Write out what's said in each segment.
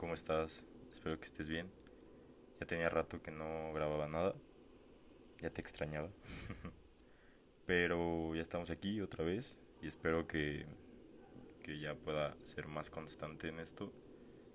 ¿cómo estás? Espero que estés bien. Ya tenía rato que no grababa nada. Ya te extrañaba. Pero ya estamos aquí otra vez y espero que, que ya pueda ser más constante en esto.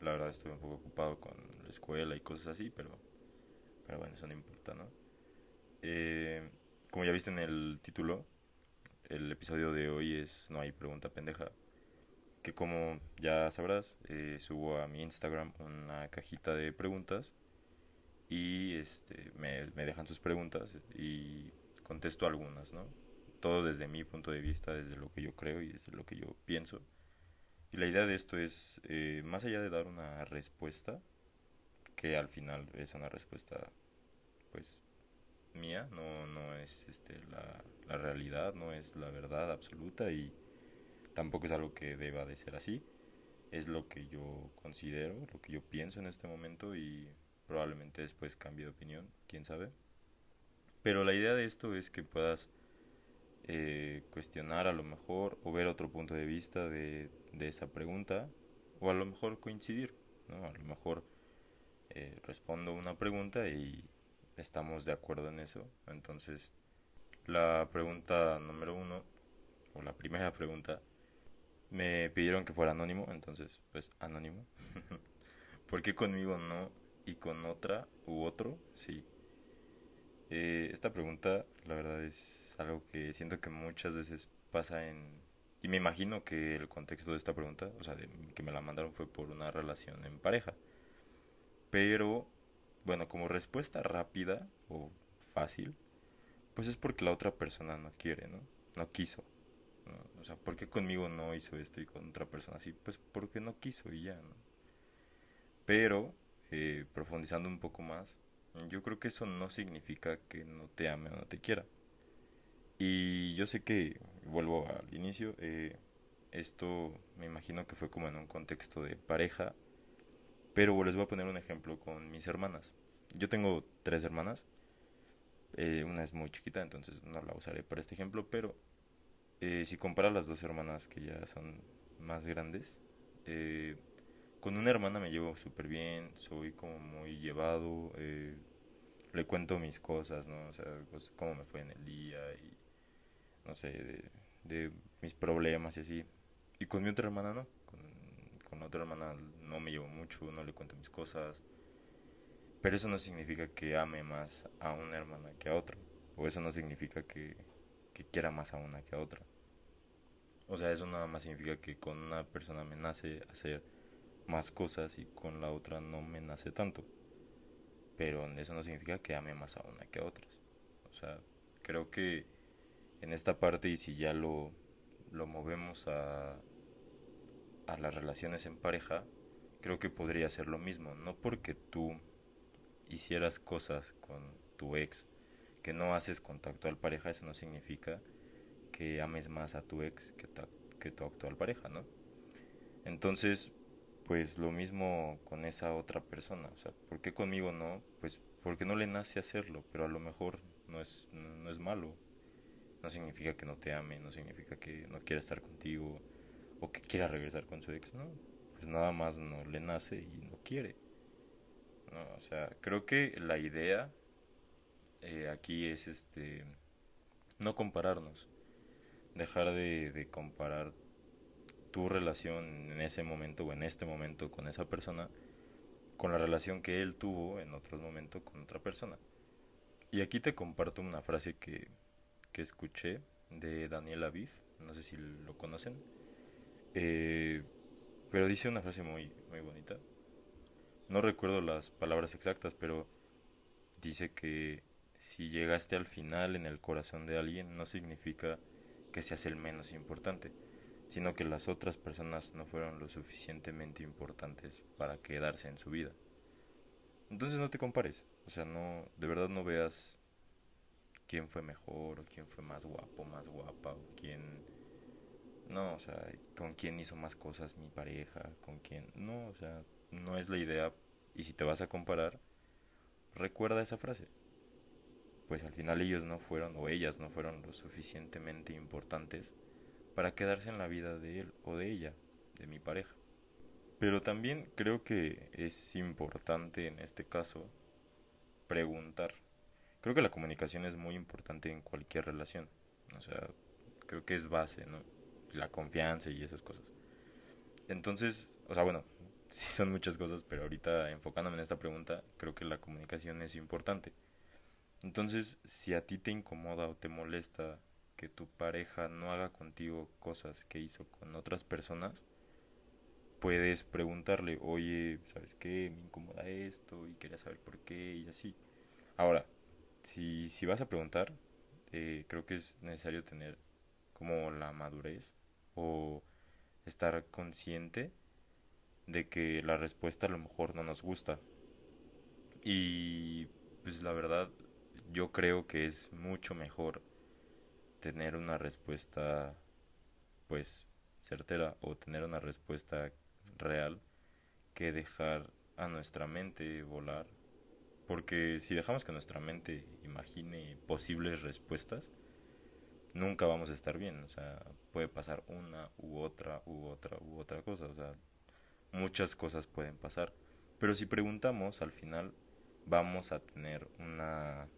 La verdad estoy un poco ocupado con la escuela y cosas así, pero, pero bueno, eso no importa, ¿no? Eh, como ya viste en el título, el episodio de hoy es No hay pregunta pendeja que como ya sabrás, eh, subo a mi Instagram una cajita de preguntas y este, me, me, dejan sus preguntas y contesto algunas, ¿no? Todo desde mi punto de vista, desde lo que yo creo y desde lo que yo pienso. Y la idea de esto es, eh, más allá de dar una respuesta, que al final es una respuesta, pues, mía, no, no es este, la, la realidad, no es la verdad absoluta y tampoco es algo que deba de ser así. Es lo que yo considero, lo que yo pienso en este momento y probablemente después cambie de opinión, quién sabe. Pero la idea de esto es que puedas eh, cuestionar a lo mejor o ver otro punto de vista de, de esa pregunta o a lo mejor coincidir, ¿no? A lo mejor eh, respondo una pregunta y estamos de acuerdo en eso. Entonces, la pregunta número uno, o la primera pregunta, me pidieron que fuera anónimo, entonces, pues anónimo. ¿Por qué conmigo no y con otra u otro sí? Eh, esta pregunta, la verdad, es algo que siento que muchas veces pasa en... Y me imagino que el contexto de esta pregunta, o sea, de, que me la mandaron fue por una relación en pareja. Pero, bueno, como respuesta rápida o fácil, pues es porque la otra persona no quiere, ¿no? No quiso. O sea, ¿por qué conmigo no hizo esto y con otra persona así? Pues porque no quiso y ya, ¿no? Pero, eh, profundizando un poco más, yo creo que eso no significa que no te ame o no te quiera. Y yo sé que, vuelvo al inicio, eh, esto me imagino que fue como en un contexto de pareja, pero les voy a poner un ejemplo con mis hermanas. Yo tengo tres hermanas, eh, una es muy chiquita, entonces no la usaré para este ejemplo, pero eh, si compara las dos hermanas que ya son más grandes, eh, con una hermana me llevo súper bien, soy como muy llevado, eh, le cuento mis cosas, ¿no? O sea, pues, cómo me fue en el día y, no sé, de, de, mis problemas y así. Y con mi otra hermana no, con, con otra hermana no me llevo mucho, no le cuento mis cosas. Pero eso no significa que ame más a una hermana que a otra. O eso no significa que que quiera más a una que a otra. O sea, eso nada más significa que con una persona me nace hacer más cosas y con la otra no me nace tanto. Pero eso no significa que ame más a una que a otras. O sea, creo que en esta parte y si ya lo, lo movemos a, a las relaciones en pareja, creo que podría ser lo mismo. No porque tú hicieras cosas con tu ex que no haces con tu actual pareja, eso no significa que ames más a tu ex que, que tu actual pareja, ¿no? Entonces, pues lo mismo con esa otra persona, o sea, ¿por qué conmigo no? Pues porque no le nace hacerlo, pero a lo mejor no es, no, es malo. No significa que no te ame, no significa que no quiera estar contigo o que quiera regresar con su ex, no. Pues nada más no le nace y no quiere. No, o sea, creo que la idea eh, aquí es este no compararnos, dejar de, comparar tu relación en ese momento o en este momento con esa persona con la relación que él tuvo en otro momento con otra persona. Y aquí te comparto una frase que, que escuché de Daniel Aviv, no sé si lo conocen, eh, pero dice una frase muy, muy bonita. No recuerdo las palabras exactas, pero dice que si llegaste al final en el corazón de alguien no significa que seas el menos importante, sino que las otras personas no fueron lo suficientemente importantes para quedarse en su vida. Entonces no te compares, o sea, no de verdad no veas quién fue mejor o quién fue más guapo, más guapa o quién no, o sea, con quién hizo más cosas mi pareja, con quién, no, o sea, no es la idea. Y si te vas a comparar, recuerda esa frase pues al final ellos no fueron o ellas no fueron lo suficientemente importantes para quedarse en la vida de él o de ella, de mi pareja. Pero también creo que es importante en este caso preguntar. Creo que la comunicación es muy importante en cualquier relación. O sea, creo que es base, ¿no? La confianza y esas cosas. Entonces, o sea, bueno, sí son muchas cosas, pero ahorita enfocándome en esta pregunta, creo que la comunicación es importante. Entonces, si a ti te incomoda o te molesta que tu pareja no haga contigo cosas que hizo con otras personas, puedes preguntarle, oye, ¿sabes qué? Me incomoda esto y quería saber por qué y así. Ahora, si, si vas a preguntar, eh, creo que es necesario tener como la madurez o estar consciente de que la respuesta a lo mejor no nos gusta. Y pues la verdad, yo creo que es mucho mejor tener una respuesta pues certera o tener una respuesta real que dejar a nuestra mente volar. Porque si dejamos que nuestra mente imagine posibles respuestas, nunca vamos a estar bien. O sea, puede pasar una u otra u otra u otra cosa. O sea, muchas cosas pueden pasar. Pero si preguntamos, al final vamos a tener una,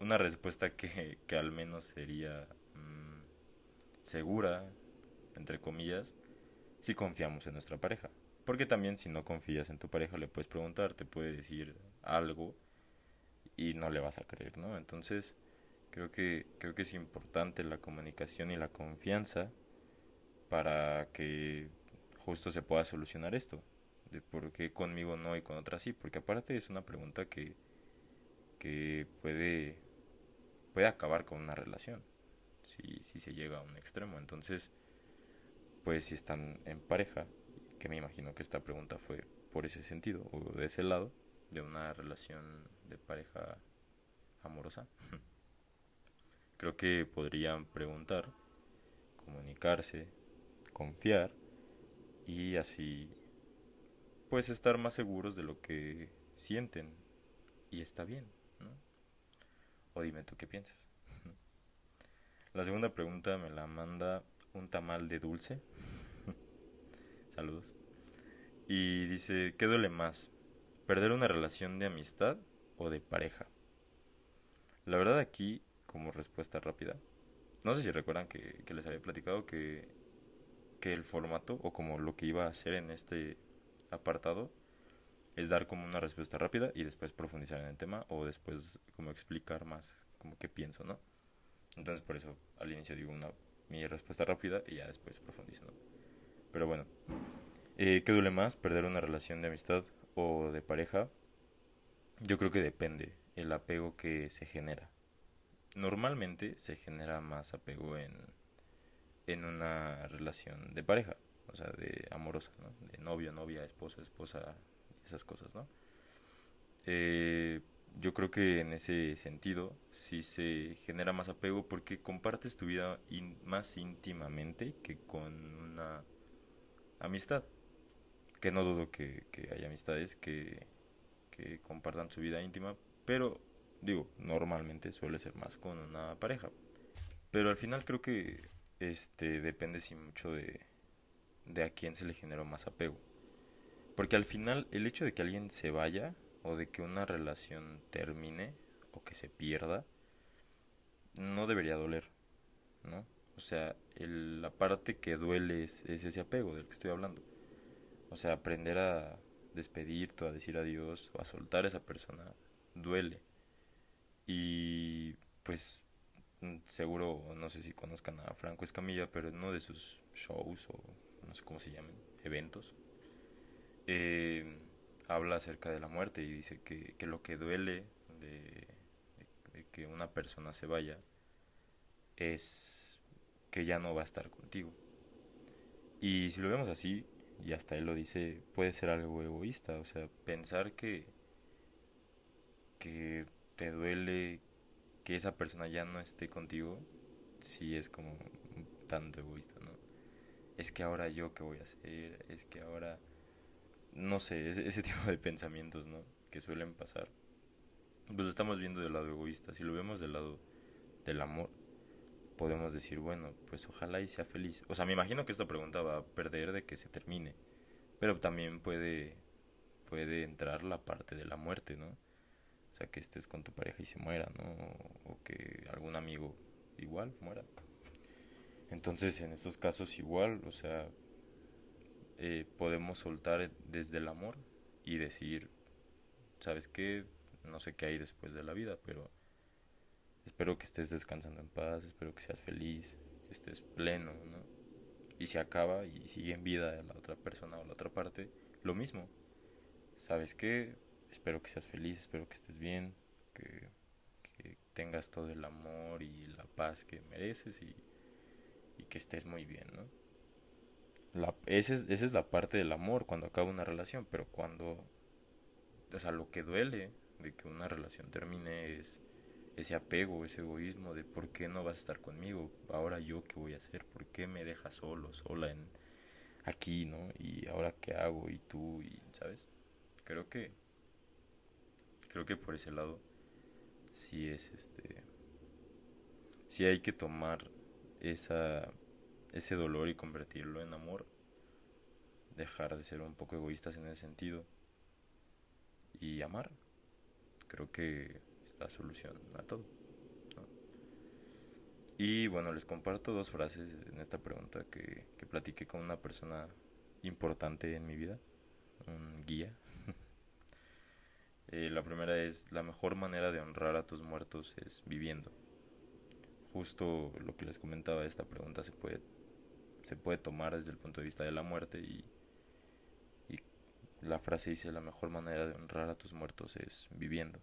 una respuesta que, que al menos sería mm, segura, entre comillas, si confiamos en nuestra pareja. Porque también si no confías en tu pareja le puedes preguntar, te puede decir algo y no le vas a creer, ¿no? Entonces, creo que creo que es importante la comunicación y la confianza para que justo se pueda solucionar esto. De por qué conmigo no y con otras sí, porque aparte es una pregunta que que puede puede acabar con una relación si si se llega a un extremo. Entonces, pues si están en pareja, que me imagino que esta pregunta fue por ese sentido o de ese lado, de una relación de pareja amorosa, creo que podrían preguntar, comunicarse, confiar y así pues estar más seguros de lo que sienten y está bien. O dime tú qué piensas. La segunda pregunta me la manda un tamal de dulce. Saludos. Y dice, ¿qué duele más? ¿Perder una relación de amistad o de pareja? La verdad aquí, como respuesta rápida, no sé si recuerdan que, les había platicado que, que el formato o como lo que iba a hacer en este apartado es dar como una respuesta rápida y después profundizar en el tema o después como explicar más como que pienso, ¿no? Entonces por eso al inicio digo una mi respuesta rápida y ya después profundizo. Pero bueno, eh, ¿qué duele más? ¿Perder una relación de amistad o de pareja? Yo creo que depende el apego que se genera. Normalmente se genera más apego en, en una relación de pareja, o sea, de amorosa, ¿no? De novio, novia, esposo, esposa, esas cosas, ¿no? Eh, yo creo que en ese sentido sí se genera más apego porque compartes tu vida más íntimamente que con una amistad. Que no dudo que, que haya amistades que, que compartan su vida íntima, pero digo, normalmente suele ser más con una pareja. Pero al final creo que este depende sí mucho de, de a quién se le generó más apego. Porque al final el hecho de que alguien se vaya o de que una relación termine o que se pierda, no debería doler, ¿no? O sea, el, la parte que duele es, ese apego del que estoy hablando. O sea, aprender a despedirte, a decir adiós, o a soltar a esa persona, duele. Y pues seguro, no sé si conozcan a Franco Escamilla, pero en uno de sus shows o no sé cómo se llaman, eventos, eh, habla acerca de la muerte y dice que, que lo que duele de, que una persona se vaya es que ya no va a estar contigo. Y si lo vemos así, y hasta él lo dice, puede ser algo egoísta, o sea, pensar que, que te duele que esa persona ya no esté contigo, sí es como tanto egoísta, ¿no? Es que ahora yo qué voy a hacer, es que ahora no sé, ese, tipo de pensamientos, ¿no? Que suelen pasar. Pues lo estamos viendo del lado egoísta. Si lo vemos del lado del amor, podemos decir, bueno, pues ojalá y sea feliz. O sea, me imagino que esta pregunta va a perder de que se termine. Pero también puede, puede entrar la parte de la muerte, ¿no? O sea, que estés con tu pareja y se muera, ¿no? O que algún amigo igual muera. Entonces, en estos casos igual, o sea, eh, podemos soltar desde el amor y decir, ¿sabes qué? No sé qué hay después de la vida, pero espero que estés descansando en paz, espero que seas feliz, que estés pleno, ¿no? Y se acaba y sigue en vida la otra persona o la otra parte, lo mismo. ¿Sabes qué? Espero que seas feliz, espero que estés bien, que, que tengas todo el amor y la paz que mereces y, y que estés muy bien, ¿no? La, esa, es, esa es la parte del amor cuando acaba una relación, pero cuando, o sea, lo que duele de que una relación termine es ese apego, ese egoísmo de por qué no vas a estar conmigo, ahora yo qué voy a hacer, por qué me dejas solo, sola en aquí, ¿no? Y ahora qué hago y tú y, ¿sabes? Creo que creo que por ese lado sí es este sí hay que tomar esa ese dolor y convertirlo en amor, dejar de ser un poco egoístas en ese sentido y amar. Creo que la solución a todo. Y bueno, les comparto dos frases en esta pregunta que, que platiqué con una persona importante en mi vida, un guía. eh, la primera es, la mejor manera de honrar a tus muertos es viviendo. Justo lo que les comentaba, esta pregunta se puede, se puede tomar desde el punto de vista de la muerte y, y la frase dice, la mejor manera de honrar a tus muertos es viviendo.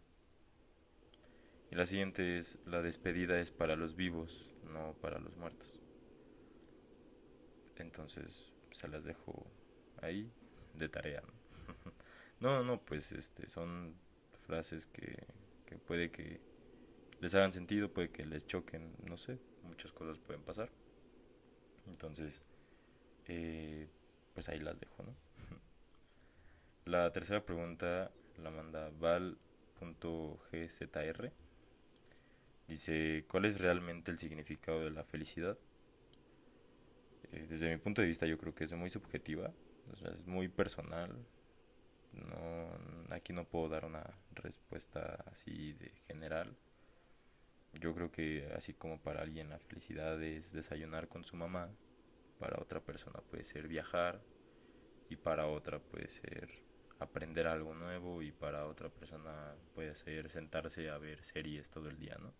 Y la siguiente es, la despedida es para los vivos, no para los muertos. Entonces, se las dejo ahí de tarea. No, no, pues este son frases que, que puede que les hagan sentido, puede que les choquen, no sé, muchas cosas pueden pasar. Entonces, eh, pues ahí las dejo, ¿no? La tercera pregunta la manda val.gzr Dice, ¿cuál es realmente el significado de la felicidad? Eh, desde mi punto de vista yo creo que es muy subjetiva, es muy personal. No, aquí no puedo dar una respuesta así de general. Yo creo que así como para alguien la felicidad es desayunar con su mamá, para otra persona puede ser viajar y para otra puede ser aprender algo nuevo y para otra persona puede ser sentarse a ver series todo el día, ¿no?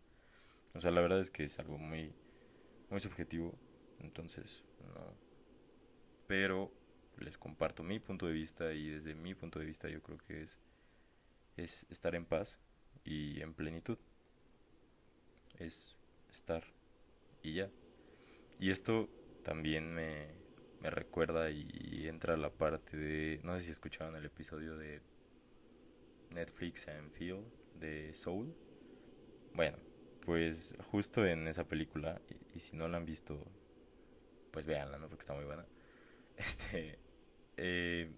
O sea, la verdad es que es algo muy, muy subjetivo. Entonces, no. Pero les comparto mi punto de vista y desde mi punto de vista yo creo que es, es estar en paz y en plenitud. Es estar y ya. Y esto también me, me recuerda y entra la parte de, no sé si escucharon el episodio de Netflix and Feel de Soul. Bueno, pues justo en esa película, y, si no la han visto, pues véanla, ¿no? Porque está muy buena. Este, eh,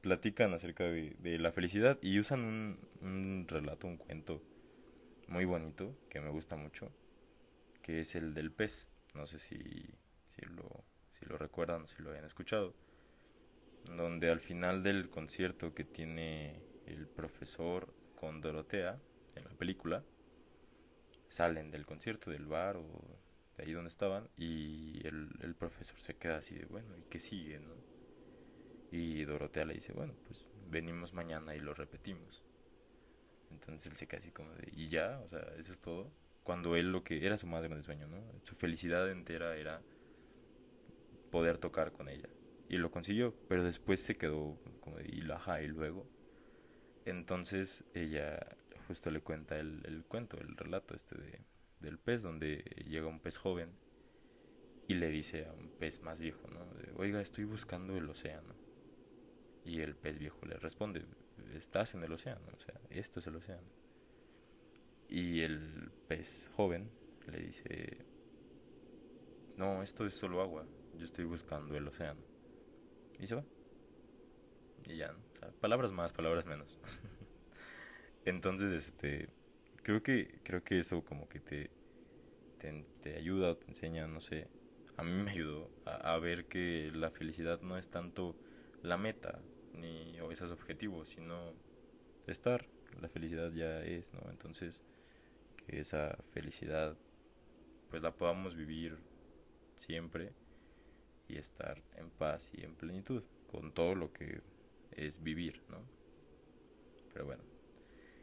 platican acerca de, de, la felicidad y usan un, un relato, un cuento muy bonito que me gusta mucho, que es el del pez. No sé si, si, lo, si lo recuerdan, si lo habían escuchado. Donde al final del concierto que tiene el profesor con Dorotea en la película, salen del concierto, del bar o de ahí donde estaban y el, el profesor se queda así de, bueno, ¿y qué sigue? Y Dorotea le dice, bueno, pues venimos mañana y lo repetimos. Entonces él se queda así como de, ¿y ya? O sea, eso es todo. Cuando él lo que era su más grande sueño, ¿no? Su felicidad entera era poder tocar con ella. Y lo consiguió, pero después se quedó como de, y la y luego. Entonces ella justo le cuenta el, el cuento, el relato este de, del pez, donde llega un pez joven y le dice a un pez más viejo, ¿no? Oiga, estoy buscando el océano. Y el pez viejo le responde, estás en el océano, o sea, esto es el océano. Y el pez joven le dice, no, esto es solo agua, yo estoy buscando el océano. Y se va. Y ya, palabras más, palabras menos. Entonces, este, creo que, creo que eso como que te, te, ayuda o te enseña, no sé, a mí me ayudó a, ver que la felicidad no es tanto la meta ni o esos objetivos, sino estar. La felicidad ya es, ¿no? Entonces, que esa felicidad pues la podamos vivir siempre y estar en paz y en plenitud con todo lo que es vivir, ¿no? Pero bueno.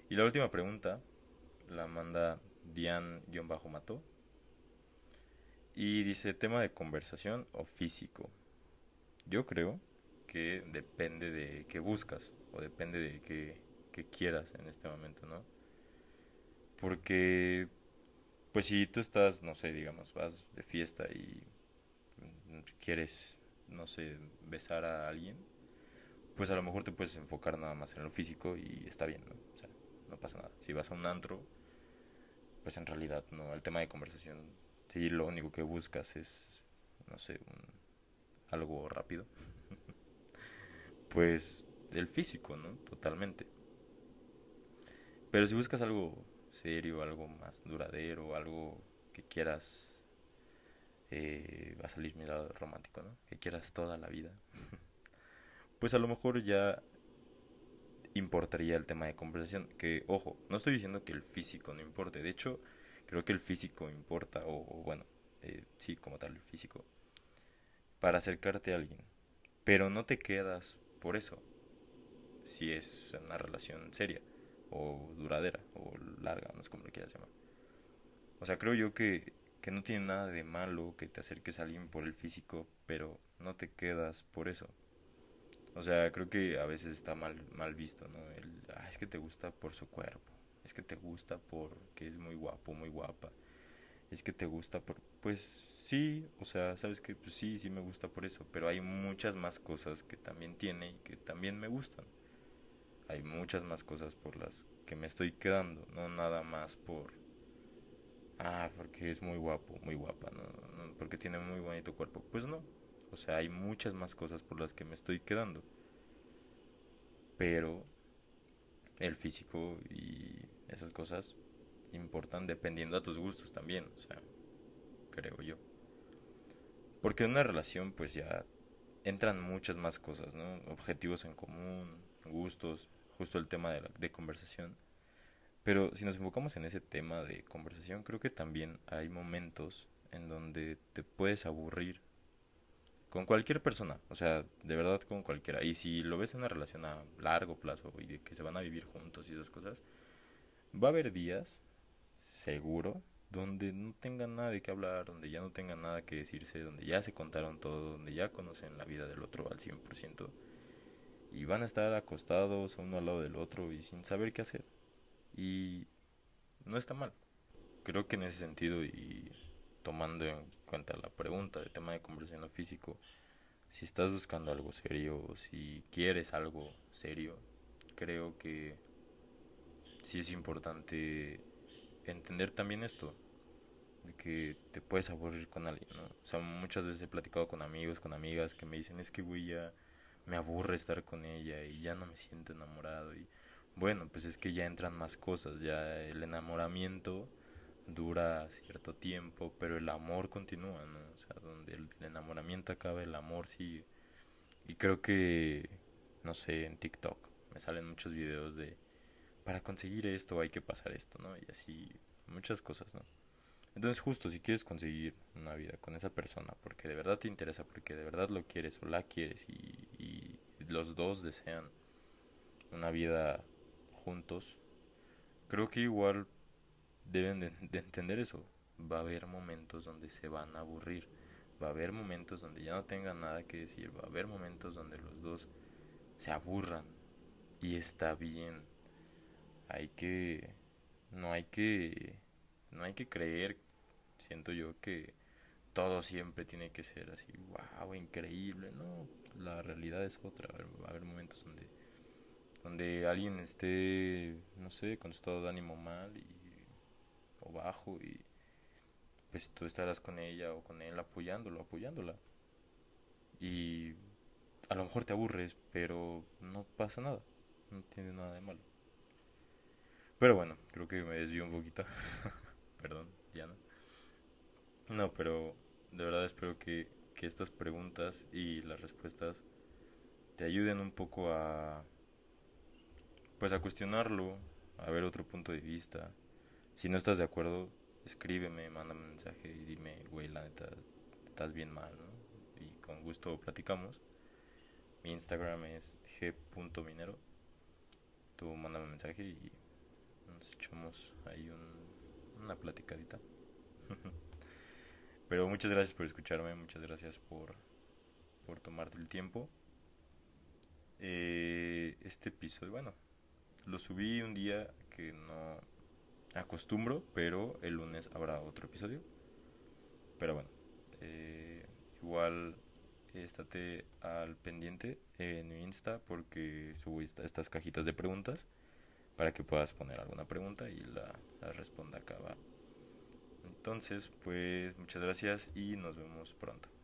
Y la última pregunta la manda Dian-Mató y dice tema de conversación o físico. Yo creo que depende de qué buscas o depende de qué, qué quieras en este momento, ¿no? Porque, pues si tú estás, no sé, digamos, vas de fiesta y quieres, no sé, besar a alguien, pues a lo mejor te puedes enfocar nada más en lo físico y está bien, ¿no? O sea, no pasa nada. Si vas a un antro, pues en realidad, ¿no? El tema de conversación, si lo único que buscas es, no sé, algo rápido, pues el físico, ¿no? Totalmente. Pero si buscas algo serio, algo más duradero, algo que quieras, eh, va a salir mi lado romántico, ¿no? Que quieras toda la vida. pues a lo mejor ya importaría el tema de conversación. Que, ojo, no estoy diciendo que el físico no importe. De hecho, creo que el físico importa, o, bueno, eh, sí, como tal, el físico, para acercarte a alguien. Pero no te quedas por eso, si es una relación seria, o duradera, o larga, no sé cómo lo quieras llamar. O sea, creo yo que, que no tiene nada de malo que te acerques a alguien por el físico, pero no te quedas por eso. O sea, creo que a veces está mal, mal visto, ¿no? El, ah, es que te gusta por su cuerpo, es que te gusta porque es muy guapo, muy guapa, es que te gusta por... Pues sí, o sea, sabes que pues sí, sí me gusta por eso, pero hay muchas más cosas que también tiene y que también me gustan. Hay muchas más cosas por las que me estoy quedando, no nada más por... Ah, porque es muy guapo, muy guapa, no, no porque tiene muy bonito cuerpo. Pues no, o sea, hay muchas más cosas por las que me estoy quedando. Pero el físico y esas cosas importan dependiendo a tus gustos también, o sea, creo yo. Porque en una relación pues ya entran muchas más cosas, ¿no? Objetivos en común, gustos, justo el tema de, conversación. Pero si nos enfocamos en ese tema de conversación, creo que también hay momentos en donde te puedes aburrir con cualquier persona, o sea, de verdad con cualquiera. Y si lo ves en una relación a largo plazo y de que se van a vivir juntos y esas cosas, va a haber días, seguro, donde no tengan nada de qué hablar, donde ya no tengan nada que decirse, donde ya se contaron todo, donde ya conocen la vida del otro al 100%. Y van a estar acostados uno al lado del otro y sin saber qué hacer. Y no está mal. Creo que en ese sentido y tomando en cuenta la pregunta del tema de conversación físico, si estás buscando algo serio si quieres algo serio, creo que sí es importante entender también esto, de que te puedes aburrir con alguien, ¿no? O sea, muchas veces he platicado con amigos, con amigas que me dicen, es que güey, ya me aburre estar con ella y ya no me siento enamorado y bueno, pues es que ya entran más cosas, ya el enamoramiento dura cierto tiempo, pero el amor continúa, ¿no? O sea, donde el, enamoramiento acaba, el amor sigue. Y creo que, no sé, en TikTok me salen muchos videos de, para conseguir esto hay que pasar esto, ¿no? Y así, muchas cosas, ¿no? Entonces justo si quieres conseguir una vida con esa persona, porque de verdad te interesa, porque de verdad lo quieres o la quieres y, los dos desean una vida juntos, creo que igual deben de, entender eso. Va a haber momentos donde se van a aburrir. Va a haber momentos donde ya no tengan nada que decir. Va a haber momentos donde los dos se aburran. Y está bien. Hay que... No hay que... No hay que creer, siento yo, que todo siempre tiene que ser así, wow, increíble. No, la realidad es otra. Va a haber momentos donde donde alguien esté, no sé, con estado de ánimo mal y o bajo y pues tú estarás con ella o con él apoyándolo, apoyándola. Y a lo mejor te aburres, pero no pasa nada, no tiene nada de malo. Pero bueno, creo que me desvío un poquito. Perdón, Diana. No, pero de verdad espero que, que estas preguntas y las respuestas te ayuden un poco a pues a cuestionarlo, a ver otro punto de vista. Si no estás de acuerdo, escríbeme, mándame un mensaje y dime, güey, la neta, estás bien mal, ¿no? Y con gusto platicamos. Mi Instagram es g.minero. Tú mándame un mensaje y nos echamos ahí un, una platicadita. Pero muchas gracias por escucharme, muchas gracias por, por tomarte el tiempo. Eh, este episodio, bueno, lo subí un día que no acostumbro, pero el lunes habrá otro episodio. Pero bueno, eh, igual estate al pendiente en mi Insta porque subo estas cajitas de preguntas para que puedas poner alguna pregunta y la, responda acá. Entonces, pues muchas gracias y nos vemos pronto.